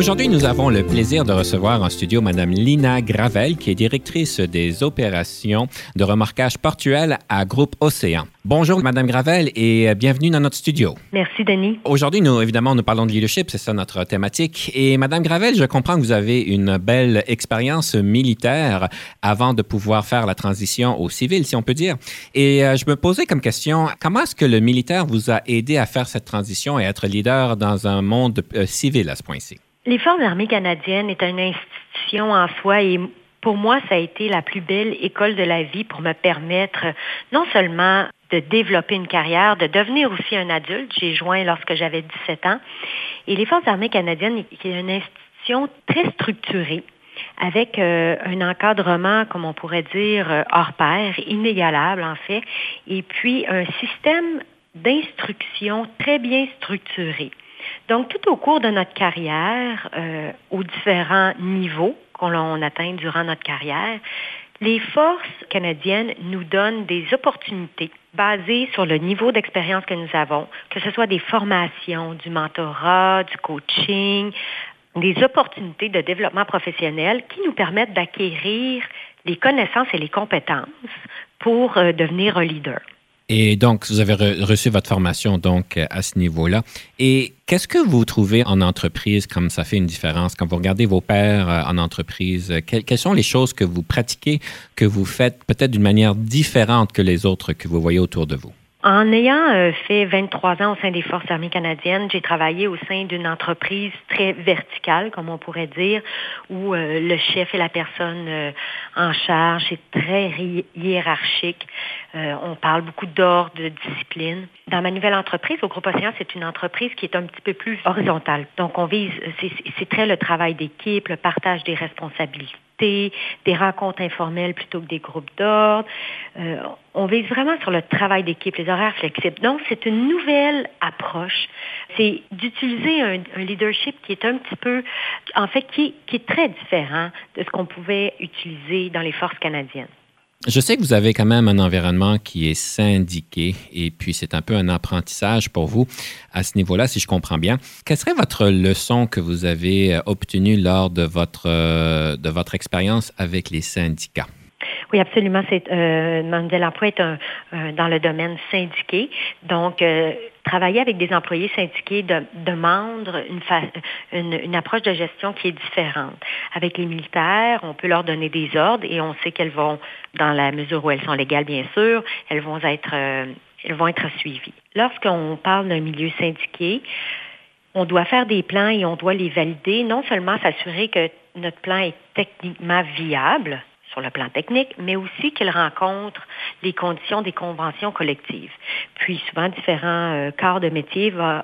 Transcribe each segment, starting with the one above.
Aujourd'hui, nous avons le plaisir de recevoir en studio Mme Lina Gravel, qui est directrice des opérations de remorquage portuel à Groupe Océan. Bonjour, Mme Gravel, et bienvenue dans notre studio. Merci, Denis. Aujourd'hui, nous, évidemment, nous parlons de leadership, c'est ça notre thématique. Et Mme Gravel, je comprends que vous avez une belle expérience militaire avant de pouvoir faire la transition au civil, si on peut dire. Et euh, je me posais comme question, comment est-ce que le militaire vous a aidé à faire cette transition et à être leader dans un monde euh, civil à ce point-ci? Les Forces armées canadiennes est une institution en soi et pour moi, ça a été la plus belle école de la vie pour me permettre non seulement de développer une carrière, de devenir aussi un adulte. J'ai joint lorsque j'avais 17 ans. Et les Forces armées canadiennes est une institution très structurée avec euh, un encadrement, comme on pourrait dire, euh, hors pair, inégalable en fait, et puis un système d'instruction très bien structuré. Donc, tout au cours de notre carrière, euh, aux différents niveaux qu'on atteint durant notre carrière, les forces canadiennes nous donnent des opportunités basées sur le niveau d'expérience que nous avons, que ce soit des formations, du mentorat, du coaching, des opportunités de développement professionnel qui nous permettent d'acquérir les connaissances et les compétences pour euh, devenir un leader. Et donc, vous avez reçu votre formation donc à ce niveau-là. Et qu'est-ce que vous trouvez en entreprise comme ça fait une différence? Quand vous regardez vos pairs euh, en entreprise? quelles sont les choses que vous pratiquez, que vous faites peut-être d'une manière différente que les autres que vous voyez autour de vous? En ayant euh, fait 23 ans au sein des Forces armées canadiennes, j'ai travaillé au sein d'une entreprise très verticale, comme on pourrait dire, où euh, le chef et la personne euh, en charge est très hiérarchique. on parle beaucoup d'ordre, de discipline. Dans ma nouvelle entreprise, au Groupe Océan, c'est une entreprise qui est un petit peu plus horizontale. Donc, on vise, c'est très le travail d'équipe, le partage des responsabilités des rencontres informelles plutôt que des groupes d'ordre. Euh, on vise vraiment sur le travail d'équipe, les horaires flexibles. Donc, c'est une nouvelle approche. C'est d'utiliser un, leadership qui est un petit peu, en fait, qui est très différent de ce qu'on pouvait utiliser dans les forces canadiennes. Je sais que vous avez quand même un environnement qui est syndiqué et puis c'est un peu un apprentissage pour vous à ce niveau-là, si je comprends bien. Quelle serait votre leçon que vous avez euh, obtenue lors de votre, euh, de votre expérience avec les syndicats? Oui, absolument. C'est euh, l'emploi est un, dans le domaine syndiqué. Donc, euh, travailler avec des employés syndiqués demande une, approche de gestion qui est différente. Avec les militaires, on peut leur donner des ordres et on sait qu'elles vont, dans la mesure où elles sont légales, bien sûr, elles vont être, euh, elles vont être suivies. Lorsqu'on parle d'un milieu syndiqué, on doit faire des plans et on doit les valider, non seulement s'assurer que notre plan est techniquement viable, sur le plan technique, mais aussi qu'il rencontre les conditions des conventions collectives. Puis souvent, différents euh, corps de métier vont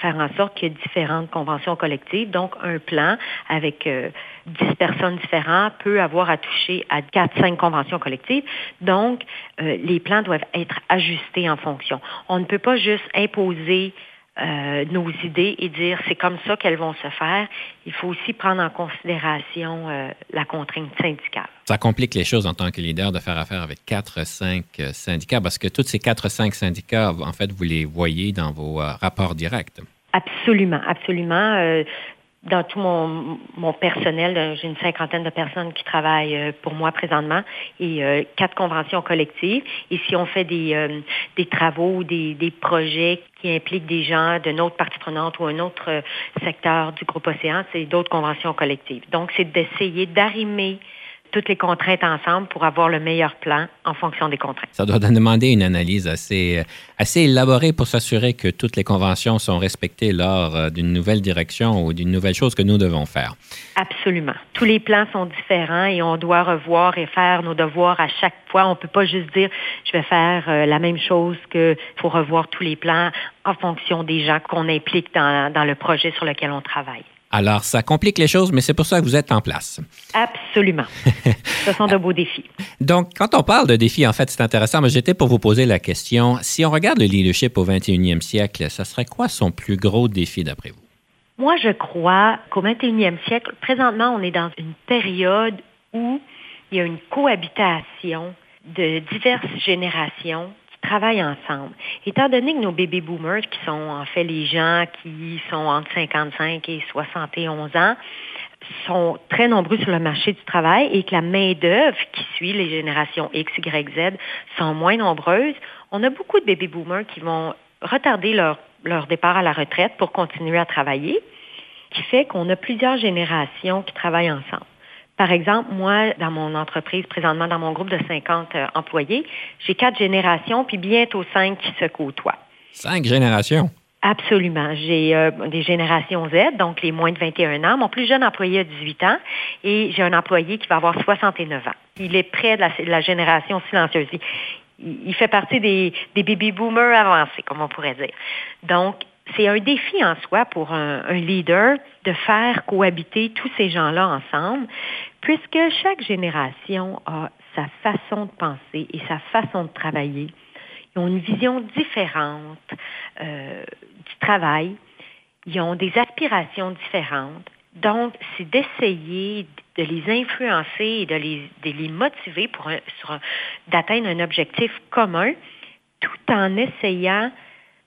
faire en sorte qu'il y ait différentes conventions collectives. Donc, un plan avec euh, dix 10 personnes différentes peut avoir à toucher à 4-5 conventions collectives. Donc, euh, les plans doivent être ajustés en fonction. On ne peut pas juste imposer euh, nos idées et dire c'est comme ça qu'elles vont se faire. Il faut aussi prendre en considération euh, la contrainte syndicale. Ça complique les choses en tant que leader de faire affaire avec quatre, cinq euh, syndicats parce que tous ces quatre, cinq syndicats, en fait, vous les voyez dans vos rapports directs. Absolument, absolument dans tout mon, mon personnel, euh, j'ai une cinquantaine de personnes qui travaillent euh, pour moi présentement et euh, quatre conventions collectives. Et si on fait des, des travaux ou des, des projets qui impliquent des gens d'une autre partie prenante ou un autre secteur du groupe Océan, c'est d'autres conventions collectives. Donc, c'est d'essayer d'arrimer toutes les contraintes ensemble pour avoir le meilleur plan en fonction des contraintes. Ça doit demander une analyse assez, assez élaborée pour s'assurer que toutes les conventions sont respectées lors euh, d'une nouvelle direction ou d'une nouvelle chose que nous devons faire. Absolument. Tous les plans sont différents et on doit revoir et faire nos devoirs à chaque fois. On ne peut pas juste dire je vais faire euh, la même chose que faut revoir tous les plans en fonction des gens qu'on implique dans, dans le projet sur lequel on travaille. Alors, ça complique les choses, mais c'est pour ça que vous êtes en place. Absolument. Ce sont de beaux défis. Donc, quand on parle de défis, en fait, c'est intéressant, mais j'étais pour vous poser la question, si on regarde le leadership au 21e siècle, ça serait quoi son plus gros défi d'après vous? Moi, je crois qu'au 21e siècle, présentement, on est dans une période où il y a une cohabitation de diverses générations travaillent ensemble. Étant donné que nos baby boomers, qui sont en fait les gens qui sont entre 55 et 71 ans, sont très nombreux sur le marché du travail et que la main-d'œuvre qui suit les générations X, Y, Z sont moins nombreuses, on a beaucoup de baby boomers qui vont retarder leur, leur départ à la retraite pour continuer à travailler, qui fait qu'on a plusieurs générations qui travaillent ensemble. Par exemple, moi, dans mon entreprise, présentement dans mon groupe de 50 euh, employés, j'ai quatre générations, puis bientôt cinq qui se côtoient. Cinq générations? Absolument. J'ai euh, des générations Z, donc les moins de 21 ans. Mon plus jeune employé a 18 ans et j'ai un employé qui va avoir 69 ans. Il est près de la, génération silencieuse. Il, fait partie des, des baby boomers avancés, comme on pourrait dire. Donc, c'est un défi en soi pour un, leader de faire cohabiter tous ces gens-là ensemble, puisque chaque génération a sa façon de penser et sa façon de travailler. Ils ont une vision différente euh, du travail. Ils ont des aspirations différentes. Donc, c'est d'essayer de les influencer et de les, de les motiver pour d'atteindre un objectif commun, tout en essayant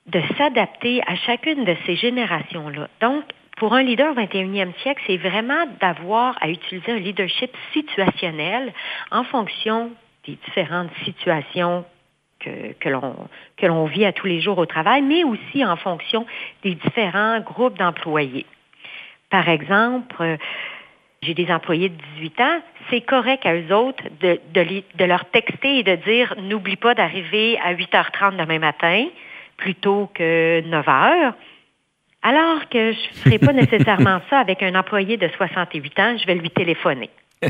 de s'adapter à chacune de ces générations-là. Donc, pour un leader au 21e siècle, c'est vraiment d'avoir à utiliser un leadership situationnel en fonction des différentes situations que, que l'on vit à tous les jours au travail, mais aussi en fonction des différents groupes d'employés. Par exemple, euh, j'ai des employés de 18 ans, c'est correct à eux autres de, de, de leur texter et de dire n'oublie pas d'arriver à 8h30 demain matin plutôt que 9 heures. Alors que je ne ferai pas nécessairement ça avec un employé de 68 ans, je vais lui téléphoner.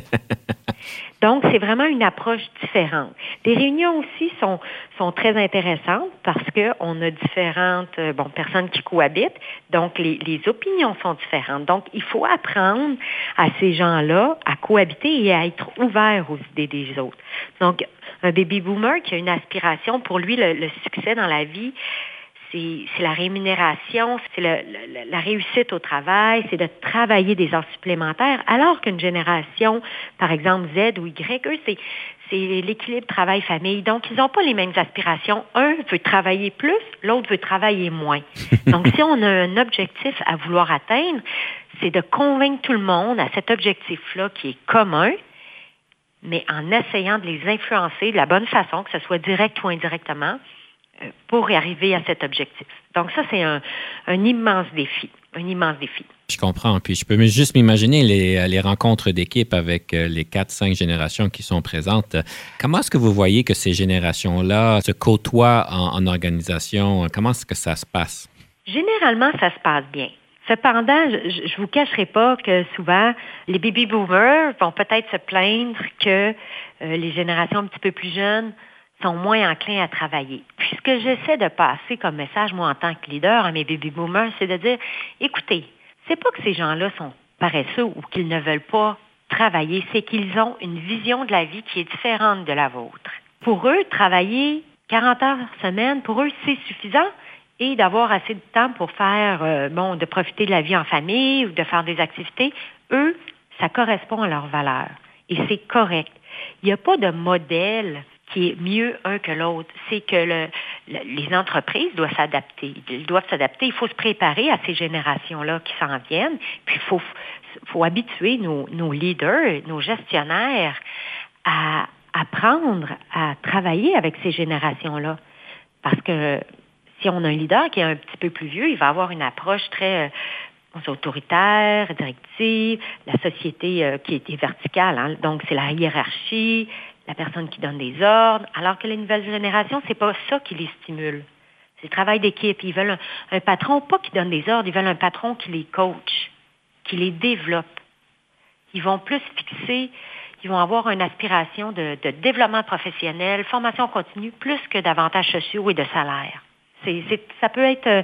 Donc, c'est vraiment une approche différente. Les réunions aussi sont, sont très intéressantes parce qu'on a différentes euh, bon, personnes qui cohabitent. Donc, les, les opinions sont différentes. Donc, il faut apprendre à ces gens-là à cohabiter et à être ouverts aux idées des autres. Donc, un baby boomer qui a une aspiration, pour lui, le, succès dans la vie, c'est la rémunération, c'est la réussite au travail, c'est de travailler des heures supplémentaires, alors qu'une génération, par exemple Z ou Y, eux, c'est l'équilibre travail-famille. Donc, ils n'ont pas les mêmes aspirations. Un veut travailler plus, l'autre veut travailler moins. Donc, si on a un objectif à vouloir atteindre, c'est de convaincre tout le monde à cet objectif-là qui est commun, mais en essayant de les influencer de la bonne façon, que ce soit direct ou indirectement, pour y arriver à cet objectif. Donc ça, c'est un, immense défi, un immense défi. Je comprends. Puis je peux juste m'imaginer les, les, rencontres d'équipe avec euh, les quatre, cinq générations qui sont présentes. Comment est-ce que vous voyez que ces générations-là se côtoient en, en organisation? Comment est-ce que ça se passe? Généralement, ça se passe bien. Cependant, je ne vous cacherai pas que souvent, les baby boomers vont peut-être se plaindre que euh, les générations un petit peu plus jeunes sont moins enclins à travailler. Puis ce que j'essaie de passer comme message, moi, en tant que leader à mes baby boomers, c'est de dire, écoutez, c'est pas que ces gens-là sont paresseux ou qu'ils ne veulent pas travailler, c'est qu'ils ont une vision de la vie qui est différente de la vôtre. Pour eux, travailler 40 heures semaine, pour eux, c'est suffisant et d'avoir assez de temps pour faire, euh, bon, de profiter de la vie en famille ou de faire des activités, eux, ça correspond à leurs valeurs. Et c'est correct. Il n'y a pas de modèle qui est mieux un que l'autre. C'est que le, les entreprises doivent s'adapter. Ils doivent s'adapter. Il faut se préparer à ces générations-là qui s'en viennent. Puis il faut, faut habituer nos, leaders, nos gestionnaires à apprendre à travailler avec ces générations-là. Parce que si on a un leader qui est un petit peu plus vieux, il va avoir une approche très, autoritaire, directive, la société euh, qui est verticale. Hein. Donc, c'est la hiérarchie, la personne qui donne des ordres, alors que les nouvelles générations, c'est pas ça qui les stimule. C'est le travail d'équipe. Ils veulent un, patron, pas qui donne des ordres, ils veulent un patron qui les coach, qui les développe. Ils vont plus fixer, ils vont avoir une aspiration de, développement professionnel, formation continue, plus que d'avantages sociaux et de salaire. C'est, ça peut être euh,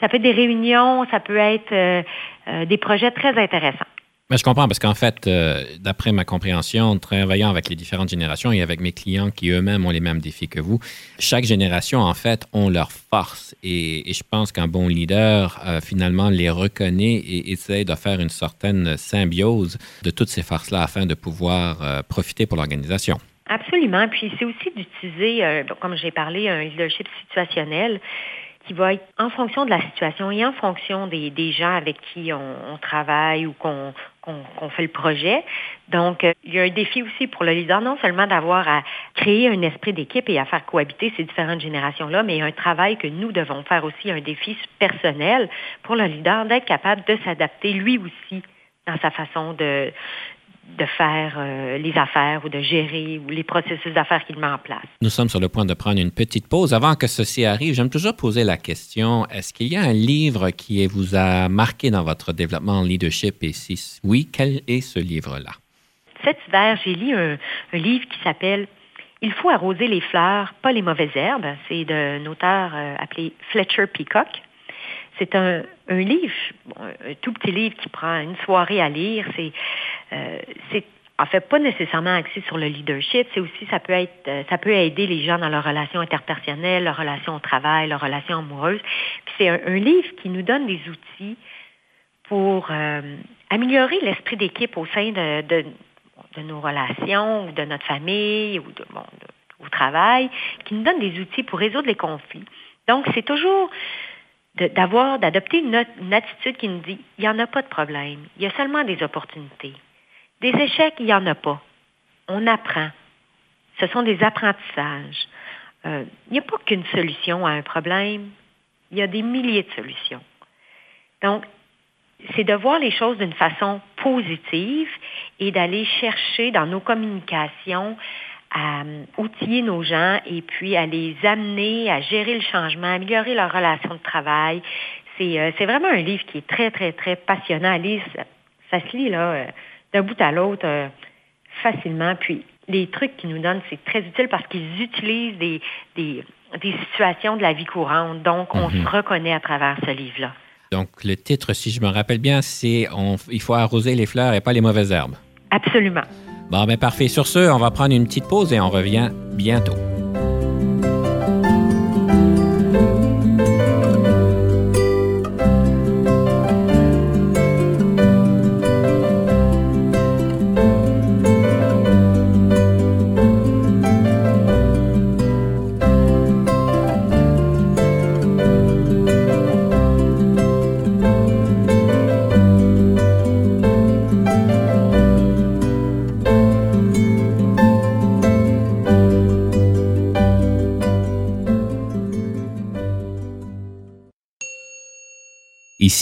ça peut être des réunions, ça peut être euh, euh, des projets très intéressants. Mais je comprends parce qu'en fait, euh, d'après ma compréhension, travaillant avec les différentes générations et avec mes clients qui eux-mêmes ont les mêmes défis que vous, chaque génération, en fait, ont leurs forces. Et, je pense qu'un bon leader, finalement, les reconnaît et essaie de faire une certaine symbiose de toutes ces forces-là afin de pouvoir profiter pour l'organisation. Absolument. Puis c'est aussi d'utiliser, comme j'ai parlé, un leadership situationnel qui va être en fonction de la situation et en fonction des, des gens avec qui on, travaille ou qu'on qu'on fait le projet. Donc, euh, il y a un défi aussi pour le leader, non seulement d'avoir à créer un esprit d'équipe et à faire cohabiter ces différentes générations-là, mais un travail que nous devons faire aussi, un défi personnel pour le leader d'être capable de s'adapter lui aussi dans sa façon de, de faire euh, les affaires ou de gérer ou les processus d'affaires qu'il met en place. Nous sommes sur le point de prendre une petite pause. Avant que ceci arrive, j'aime toujours poser la question, est-ce qu'il y a un livre qui vous a marqué dans votre développement en leadership? Et si oui, quel est ce livre-là? Cet hiver, j'ai lu un, livre qui s'appelle Il faut arroser les fleurs, pas les mauvaises herbes. C'est d'un auteur euh, appelé Fletcher Peacock. C'est un, livre, un tout petit livre qui prend une soirée à lire. C'est, euh, c'est en fait pas nécessairement axé sur le leadership. C'est aussi ça peut être, euh, ça peut aider les gens dans leurs relations interpersonnelles, leurs relations au travail, leurs relations amoureuses. Puis c'est un, livre qui nous donne des outils pour euh, améliorer l'esprit d'équipe au sein de, de, nos relations ou de notre famille ou de, bon, au travail, qui nous donne des outils pour résoudre les conflits. Donc, c'est toujours d'avoir, d'adopter une, attitude qui nous dit, il n'y en a pas de problème, il y a seulement des opportunités. Des échecs, il n'y en a pas. On apprend. Ce sont des apprentissages. Euh, il n'y a pas qu'une solution à un problème, il y a des milliers de solutions. Donc, c'est de voir les choses d'une façon positive et d'aller chercher dans nos communications à euh, outiller nos gens et puis à les amener à gérer le changement, à améliorer leur relation de travail. C'est, euh, c'est vraiment un livre qui est très, très, très passionnant à lire. Ça, se lit là, euh, d'un bout à l'autre facilement. Puis les trucs qu'ils nous donnent, c'est très utile parce qu'ils utilisent des, des, des, situations de la vie courante. Donc, on mhm. se reconnaît à travers ce livre-là. Donc, le titre, si je me rappelle bien, c'est Il faut arroser les fleurs et pas les mauvaises herbes. Absolument. Bon, ben parfait. Sur ce, on va prendre une petite pause et on revient bientôt.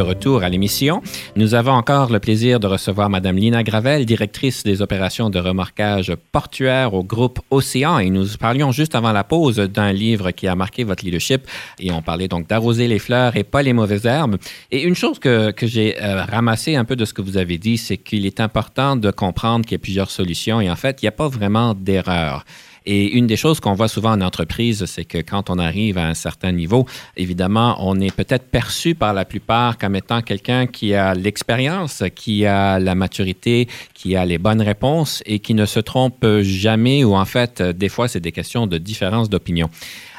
de retour à l'émission. Nous avons encore le plaisir de recevoir Mme Lina Gravel, directrice des opérations de remorquage portuaire au groupe Océan. Et nous parlions juste avant la pause d'un livre qui a marqué votre leadership. Et on parlait donc d'arroser les fleurs et pas les mauvaises herbes. Et une chose que, que j'ai euh, ramassé un peu de ce que vous avez dit, c'est qu'il est important de comprendre qu'il y a plusieurs solutions. Et en fait, il n'y a pas vraiment d'erreur. Et une des choses qu'on voit souvent en entreprise, c'est que quand on arrive à un certain niveau, évidemment, on est peut-être perçu par la plupart comme étant quelqu'un qui a l'expérience, qui a la maturité, qui a les bonnes réponses et qui ne se trompe jamais ou en fait, des fois, c'est des questions de différence d'opinion.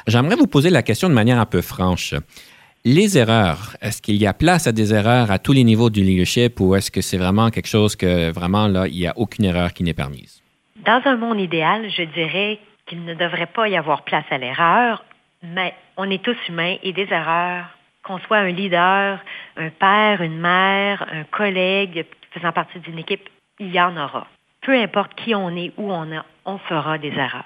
J'aimerais vous poser la question de manière un peu franche. Les erreurs, est-ce qu'il y a place à des erreurs à tous les niveaux du leadership ou est-ce que c'est vraiment quelque chose que vraiment là, il n'y a aucune erreur qui n'est permise? Dans un monde idéal, je dirais qu'il ne devrait pas y avoir place à l'erreur, mais on est tous humains et des erreurs, qu'on soit un leader, un père, une mère, un collègue faisant partie d'une équipe, il y en aura. Peu importe qui on est, où on est, on fera des erreurs.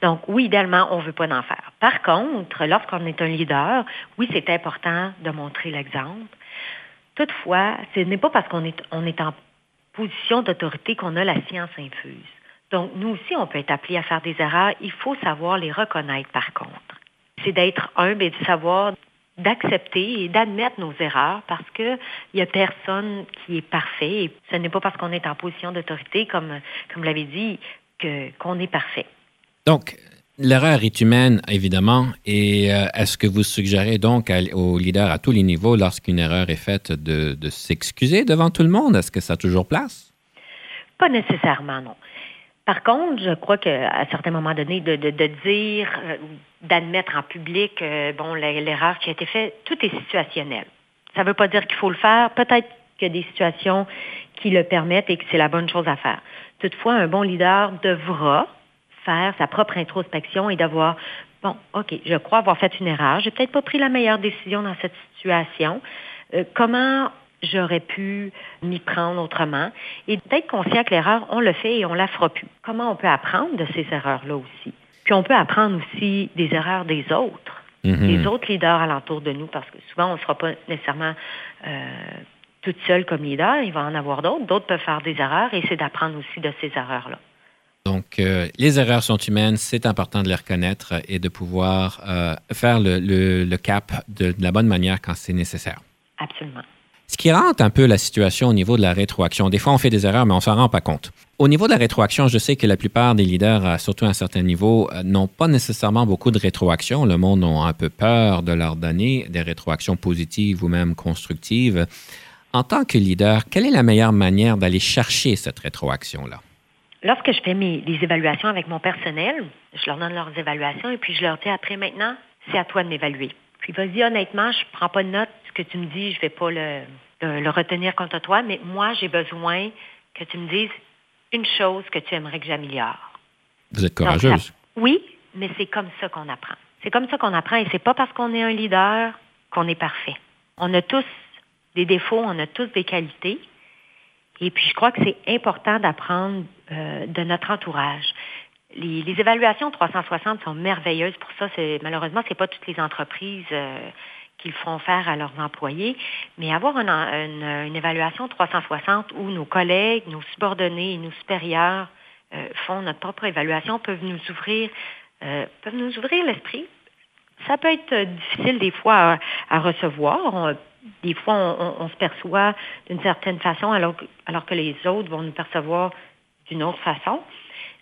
Donc, oui, idéalement, on ne veut pas en faire. Par contre, lorsqu'on est un leader, oui, c'est important de montrer l'exemple. Toutefois, ce n'est pas parce qu'on est, est en position d'autorité qu'on a la science infuse. Donc, nous aussi, on peut être appelé à faire des erreurs. Il faut savoir les reconnaître, par contre. C'est d'être humble et de savoir d'accepter et d'admettre nos erreurs parce qu'il n'y a personne qui est parfait. Et ce n'est pas parce qu'on est en position d'autorité, comme, comme vous l'avez dit, qu'on est parfait. Donc, L'erreur est humaine, évidemment, et euh, est-ce que vous suggérez donc aux leaders à tous les niveaux, lorsqu'une erreur est faite, de, s'excuser devant tout le monde? Est-ce que ça a toujours place? Pas nécessairement, non. Par contre, je crois qu'à certains moments donnés, de, dire, euh, d'admettre en public, euh, bon, l'erreur qui a été faite, tout est situationnel. Ça ne veut pas dire qu'il faut le faire. Peut-être qu'il y a des situations qui le permettent et que c'est la bonne chose à faire. Toutefois, un bon leader devra faire sa propre introspection et d'avoir, bon, OK, je crois avoir fait une erreur, j'ai peut-être pas pris la meilleure décision dans cette situation. Euh, comment j'aurais pu m'y prendre autrement et d'être conscient que l'erreur, on le fait et on la fera plus. Comment on peut apprendre de ces erreurs-là aussi? Puis on peut apprendre aussi des erreurs des autres, mm-hmm. des autres leaders alentour de nous, parce que souvent, on ne sera pas nécessairement euh, toute seule comme leader, il va en avoir d'autres. D'autres peuvent faire des erreurs et c'est d'apprendre aussi de ces erreurs-là. Donc, euh, les erreurs sont humaines, c'est important de les reconnaître et de pouvoir euh, faire le, cap de, la bonne manière quand c'est nécessaire. Absolument. Ce qui rentre un peu la situation au niveau de la rétroaction. Des fois, on fait des erreurs, mais on s'en rend pas compte. Au niveau de la rétroaction, je sais que la plupart des leaders, surtout à un certain niveau, euh, n'ont pas nécessairement beaucoup de rétroaction. Le monde a un peu peur de leur donner des rétroactions positives ou même constructives. En tant que leader, quelle est la meilleure manière d'aller chercher cette rétroaction-là? lorsque je fais mes, évaluations avec mon personnel, je leur donne leurs évaluations et puis je leur dis après maintenant, c'est à toi de m'évaluer. Puis vas-y, honnêtement, je prends pas de note. Ce que tu me dis, je vais pas le, le, retenir contre toi, mais moi, j'ai besoin que tu me dises une chose que tu aimerais que j'améliore. Vous êtes courageuse. oui, mais c'est comme ça qu'on apprend. C'est comme ça qu'on apprend et c'est pas parce qu'on est un leader qu'on est parfait. On a tous des défauts, on a tous des qualités. Et puis, je crois que c'est important d'apprendre euh, de notre entourage. Les, évaluations 360 sont merveilleuses pour ça. Malheureusement, ce n'est pas toutes les entreprises euh, qui le font faire à leurs employés, mais avoir une, évaluation 360 où nos collègues, nos subordonnés et nos supérieurs euh, font notre propre évaluation peuvent nous ouvrir, peuvent nous ouvrir l'esprit. Ça peut être difficile des fois à, recevoir des fois, on, se perçoit d'une certaine façon alors que, alors que les autres vont nous percevoir d'une autre façon.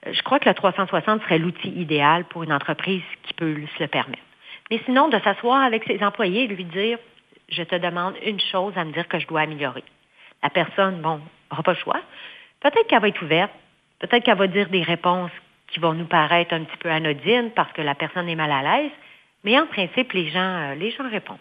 Euh, je crois que le 360 serait l'outil idéal pour une entreprise qui peut se le permettre. Mais sinon, de s'asseoir avec ses employés et lui dire, je te demande une chose à me dire que je dois améliorer. La personne, bon, n'aura pas le choix. Peut-être qu'elle va être ouverte. Peut-être qu'elle va dire des réponses qui vont nous paraître un petit peu anodines parce que la personne est mal à l'aise. Mais en principe, les gens, euh, les gens répondent.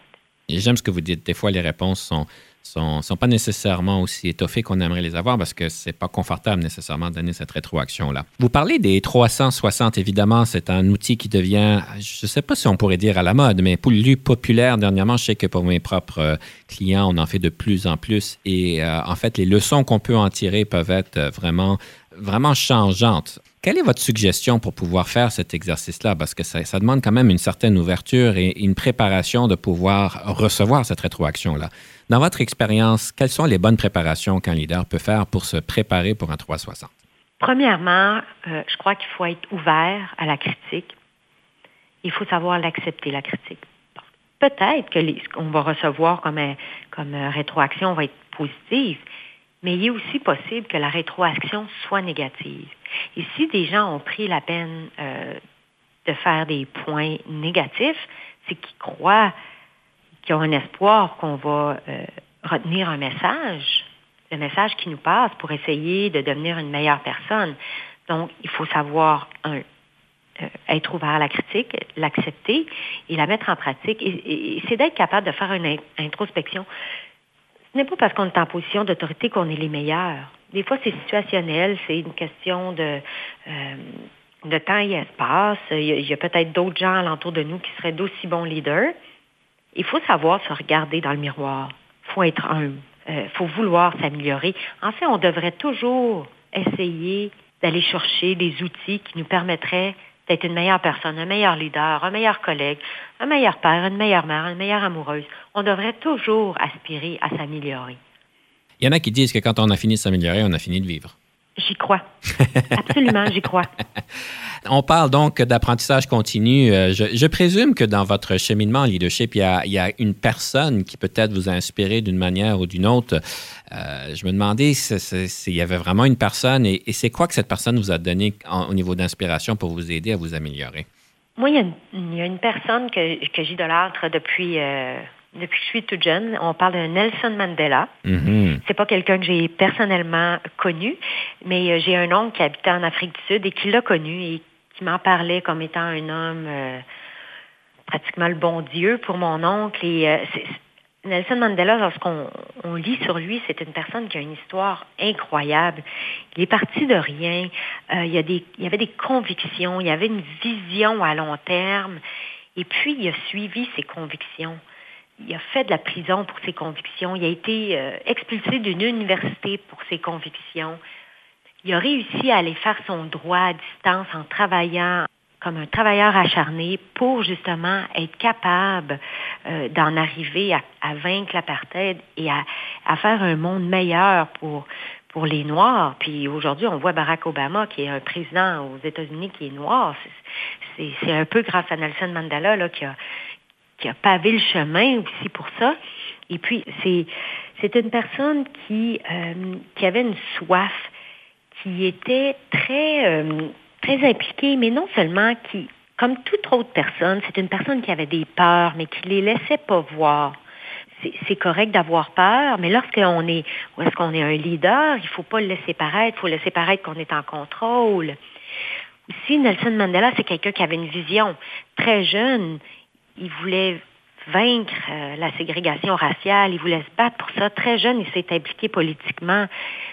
J'aime ce que vous dites. Des fois, les réponses sont sont, sont pas nécessairement aussi étoffées qu'on aimerait les avoir parce que c'est pas confortable nécessairement de donner cette rétroaction-là. Vous parlez des 360, évidemment, c'est un outil qui devient, je sais pas si on pourrait dire à la mode, mais plus populaire dernièrement. Je sais que pour mes propres euh, clients, on en fait de plus en plus et euh, en fait, les leçons qu'on peut en tirer peuvent être euh, vraiment vraiment changeantes. Quelle est votre suggestion pour pouvoir faire cet exercice-là? Parce que ça, demande quand même une certaine ouverture et une préparation de pouvoir recevoir cette rétroaction-là. Dans votre expérience, quelles sont les bonnes préparations qu'un leader peut faire pour se préparer pour un 360? Premièrement, euh, je crois qu'il faut être ouvert à la critique. Il faut savoir l'accepter, la critique. Peut-être que ce qu'on va recevoir comme, comme rétroaction va être positive, mais il est aussi possible que la rétroaction soit négative. Et si des gens ont pris la peine euh, de faire des points négatifs, c'est qu'ils croient, qu'ils ont un espoir qu'on va euh, retenir un message, le message qui nous passe pour essayer de devenir une meilleure personne. Donc, il faut savoir, un, euh, être ouvert à la critique, l'accepter et la mettre en pratique. Et, et c'est d'être capable de faire une introspection. Ce n'est pas parce qu'on est en position d'autorité qu'on est les meilleurs. Des fois, c'est situationnel, c'est une question de, euh, de temps et espace. Il y a, peut-être d'autres gens alentour de nous qui seraient d'aussi bons leaders. Il faut savoir se regarder dans le miroir. Il faut être humble. Il euh, faut vouloir s'améliorer. En fait, on devrait toujours essayer d'aller chercher des outils qui nous permettraient d'être une meilleure personne, un meilleur leader, un meilleur collègue, un meilleur père, une meilleure mère, une meilleure amoureuse. On devrait toujours aspirer à s'améliorer. Il y en a qui disent que quand on a fini de s'améliorer, on a fini de vivre. J'y crois. Absolument, j'y crois. On parle donc d'apprentissage continu. Euh, je, présume que dans votre cheminement en leadership, il y a, une personne qui peut-être vous a inspiré d'une manière ou d'une autre. Euh, je me demandais s'il y avait vraiment une personne et, c'est quoi que cette personne vous a donné au niveau d'inspiration pour vous aider à vous améliorer? Moi, il y a une, personne que, que j'idolâtre depuis... Euh, depuis que je suis toute jeune, on parle de Nelson Mandela. Mm-hmm. C'est pas quelqu'un que j'ai personnellement connu, mais euh, j'ai un oncle qui habitait en Afrique du Sud et qui l'a connu et qui m'en parlait comme étant un homme euh, pratiquement le bon Dieu pour mon oncle. Et euh, Nelson Mandela, lorsqu'on on lit sur lui, c'est une personne qui a une histoire incroyable. Il est parti de rien. il, y a des, il y avait des convictions, il y avait une vision à long terme. Et puis, il a suivi ses convictions il a fait de la prison pour ses convictions. Il a été euh, expulsé d'une université pour ses convictions. Il a réussi à aller faire son droit à distance en travaillant comme un travailleur acharné pour justement être capable euh, d'en arriver à, vaincre l'apartheid et à, à, faire un monde meilleur pour, pour les Noirs. Puis aujourd'hui, on voit Barack Obama, qui est un président aux États-Unis qui est noir. C'est un peu grâce à Nelson Mandela là, qui a qui a pavé le chemin aussi pour ça. Et puis, c'est, c'est une personne qui, euh, qui avait une soif, qui était très, euh, très impliquée, mais non seulement qui, comme toute autre personne, c'est une personne qui avait des peurs, mais qui les laissait pas voir. C'est, correct d'avoir peur, mais lorsqu'on est, est-ce qu'on est un leader, il faut pas le laisser paraître, il faut laisser paraître qu'on est en contrôle. Aussi, Nelson Mandela, c'est quelqu'un qui avait une vision très jeune il voulait vaincre euh, la ségrégation raciale, il voulait se battre pour ça. Très jeune, il s'est impliqué politiquement.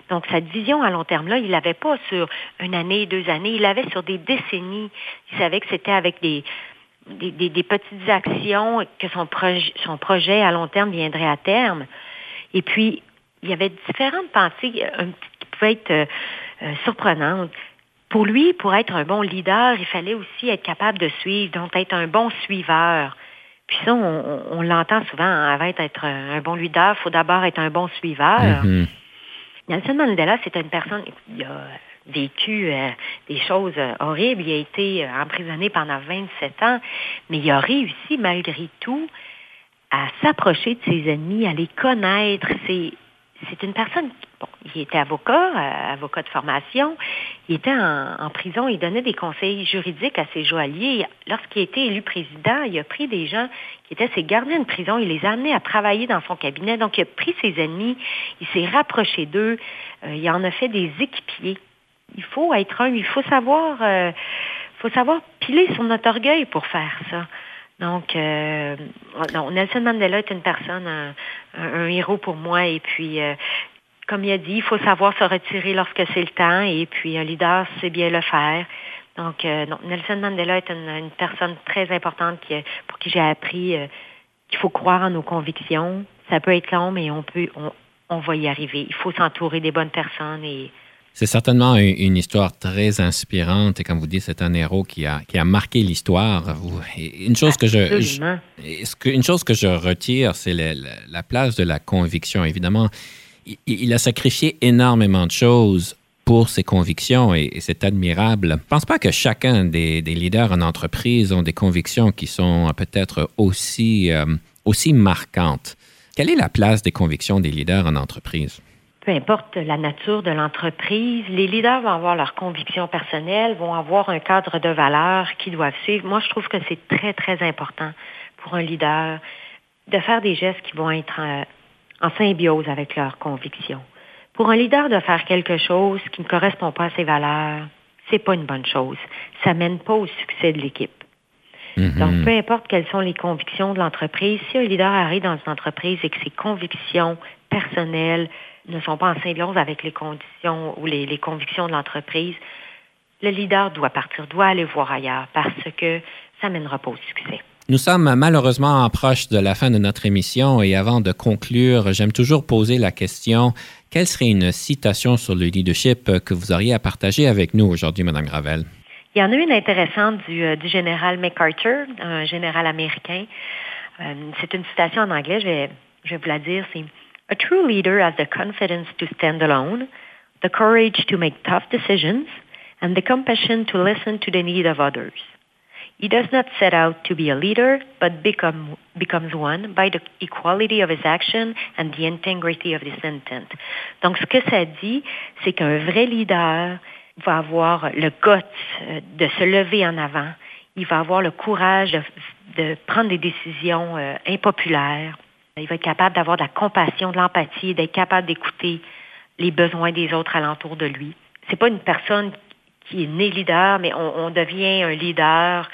Donc, sa vision à long terme-là, il l'avait pas sur une année, deux années, il l'avait sur des décennies. Il savait que c'était avec des, des, petites actions que son, projet, son projet à long terme viendrait à terme. Et puis, il y avait différentes pensées euh, qui pouvaient être euh, surprenantes. Pour lui, pour être un bon leader, il fallait aussi être capable de suivre, donc être un bon suiveur. Puis ça, on, l'entend souvent, hein, avant d'être un bon leader, il faut d'abord être un bon suiveur. Mm-hmm. Nelson Mandela, c'est une personne qui a vécu euh, des choses euh, horribles. Il a été euh, emprisonné pendant 27 ans, mais il a réussi malgré tout à s'approcher de ses ennemis, à les connaître. C'est c'est une personne, bon, il était avocat, euh, avocat de formation, il était en, prison, il donnait des conseils juridiques à ses joailliers. Lorsqu'il a été élu président, il a pris des gens qui étaient ses gardiens de prison, il les a amenés à travailler dans son cabinet. Donc, il a pris ses ennemis, il s'est rapproché d'eux, euh, il en a fait des équipiers. Il faut être un, il faut savoir, euh, faut savoir piler sur notre orgueil pour faire ça. Donc, euh, Nelson Mandela est une personne, un, héros pour moi. Et puis, comme il a dit, il faut savoir se retirer lorsque c'est le temps. Et puis, un leader sait bien le faire. Donc, euh, Nelson Mandela est une, personne très importante qui, pour qui j'ai appris qu'il faut croire en nos convictions. Ça peut être long, mais on peut, on, on va y arriver. Il faut s'entourer des bonnes personnes et c'est certainement une, histoire très inspirante et comme vous dites, c'est un héros qui a, qui a marqué l'histoire. Une chose que je, une chose que je retire, c'est la, place de la conviction. Évidemment, il, a sacrifié énormément de choses pour ses convictions et, c'est admirable. Je ne pense pas que chacun des, leaders en entreprise ont des convictions qui sont peut-être aussi, euh, aussi marquantes. Quelle est la place des convictions des leaders en entreprise? peu importe la nature de l'entreprise, les leaders vont avoir leurs convictions personnelles, vont avoir un cadre de valeurs qu'ils doivent suivre. Moi, je trouve que c'est très, très important pour un leader de faire des gestes qui vont être euh, en, symbiose avec leurs convictions. Pour un leader de faire quelque chose qui ne correspond pas à ses valeurs, c'est pas une bonne chose. Ça mène pas au succès de l'équipe. Mm-hmm. Donc, peu importe quelles sont les convictions de l'entreprise, si un leader arrive dans une entreprise et que ses convictions personnelles ne sont pas en symbiose avec les conditions ou les, convictions de l'entreprise, le leader doit partir, doit aller voir ailleurs parce que ça mènera pas au succès. Nous sommes malheureusement proche de la fin de notre émission et avant de conclure, j'aime toujours poser la question quelle serait une citation sur le leadership que vous auriez à partager avec nous aujourd'hui, Mme Gravel? Il y en a une intéressante du, euh, du général MacArthur, un général américain. Euh, c'est une citation en anglais, je vais, je vais vous la dire. C'est A true leader has the confidence to stand alone, the courage to make tough decisions, and the compassion to listen to the need of others. He does not set out to be a leader, but become, becomes one by the equality of his action and the integrity of his intent. Donc, ce que ça dit, c'est qu'un vrai leader va avoir le guts euh, de se lever en avant. Il va avoir le courage de, prendre des décisions euh, impopulaires. Il va être capable d'avoir de la compassion, de l'empathie, d'être capable d'écouter les besoins des autres alentour de lui. C'est pas une personne qui est né leader, mais on, devient un leader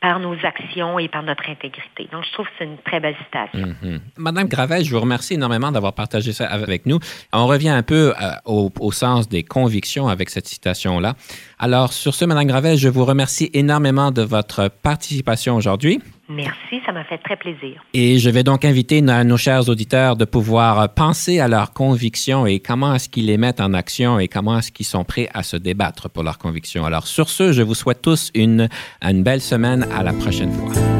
par nos actions et par notre intégrité. Donc, je trouve que c'est une très belle citation. Mhm. Madame Gravel, je vous remercie énormément d'avoir partagé ça avec nous. On revient un peu euh, au, au, sens des convictions avec cette citation-là. Alors, sur ce, Madame Gravel, je vous remercie énormément de votre participation aujourd'hui. Merci, ça m'a fait très plaisir. Et je vais donc inviter nos, nos chers auditeurs de pouvoir penser à leurs convictions et comment est-ce qu'ils les mettent en action et comment est-ce qu'ils sont prêts à se débattre pour leurs convictions. Alors sur ce, je vous souhaite tous une, une belle semaine. À la prochaine fois.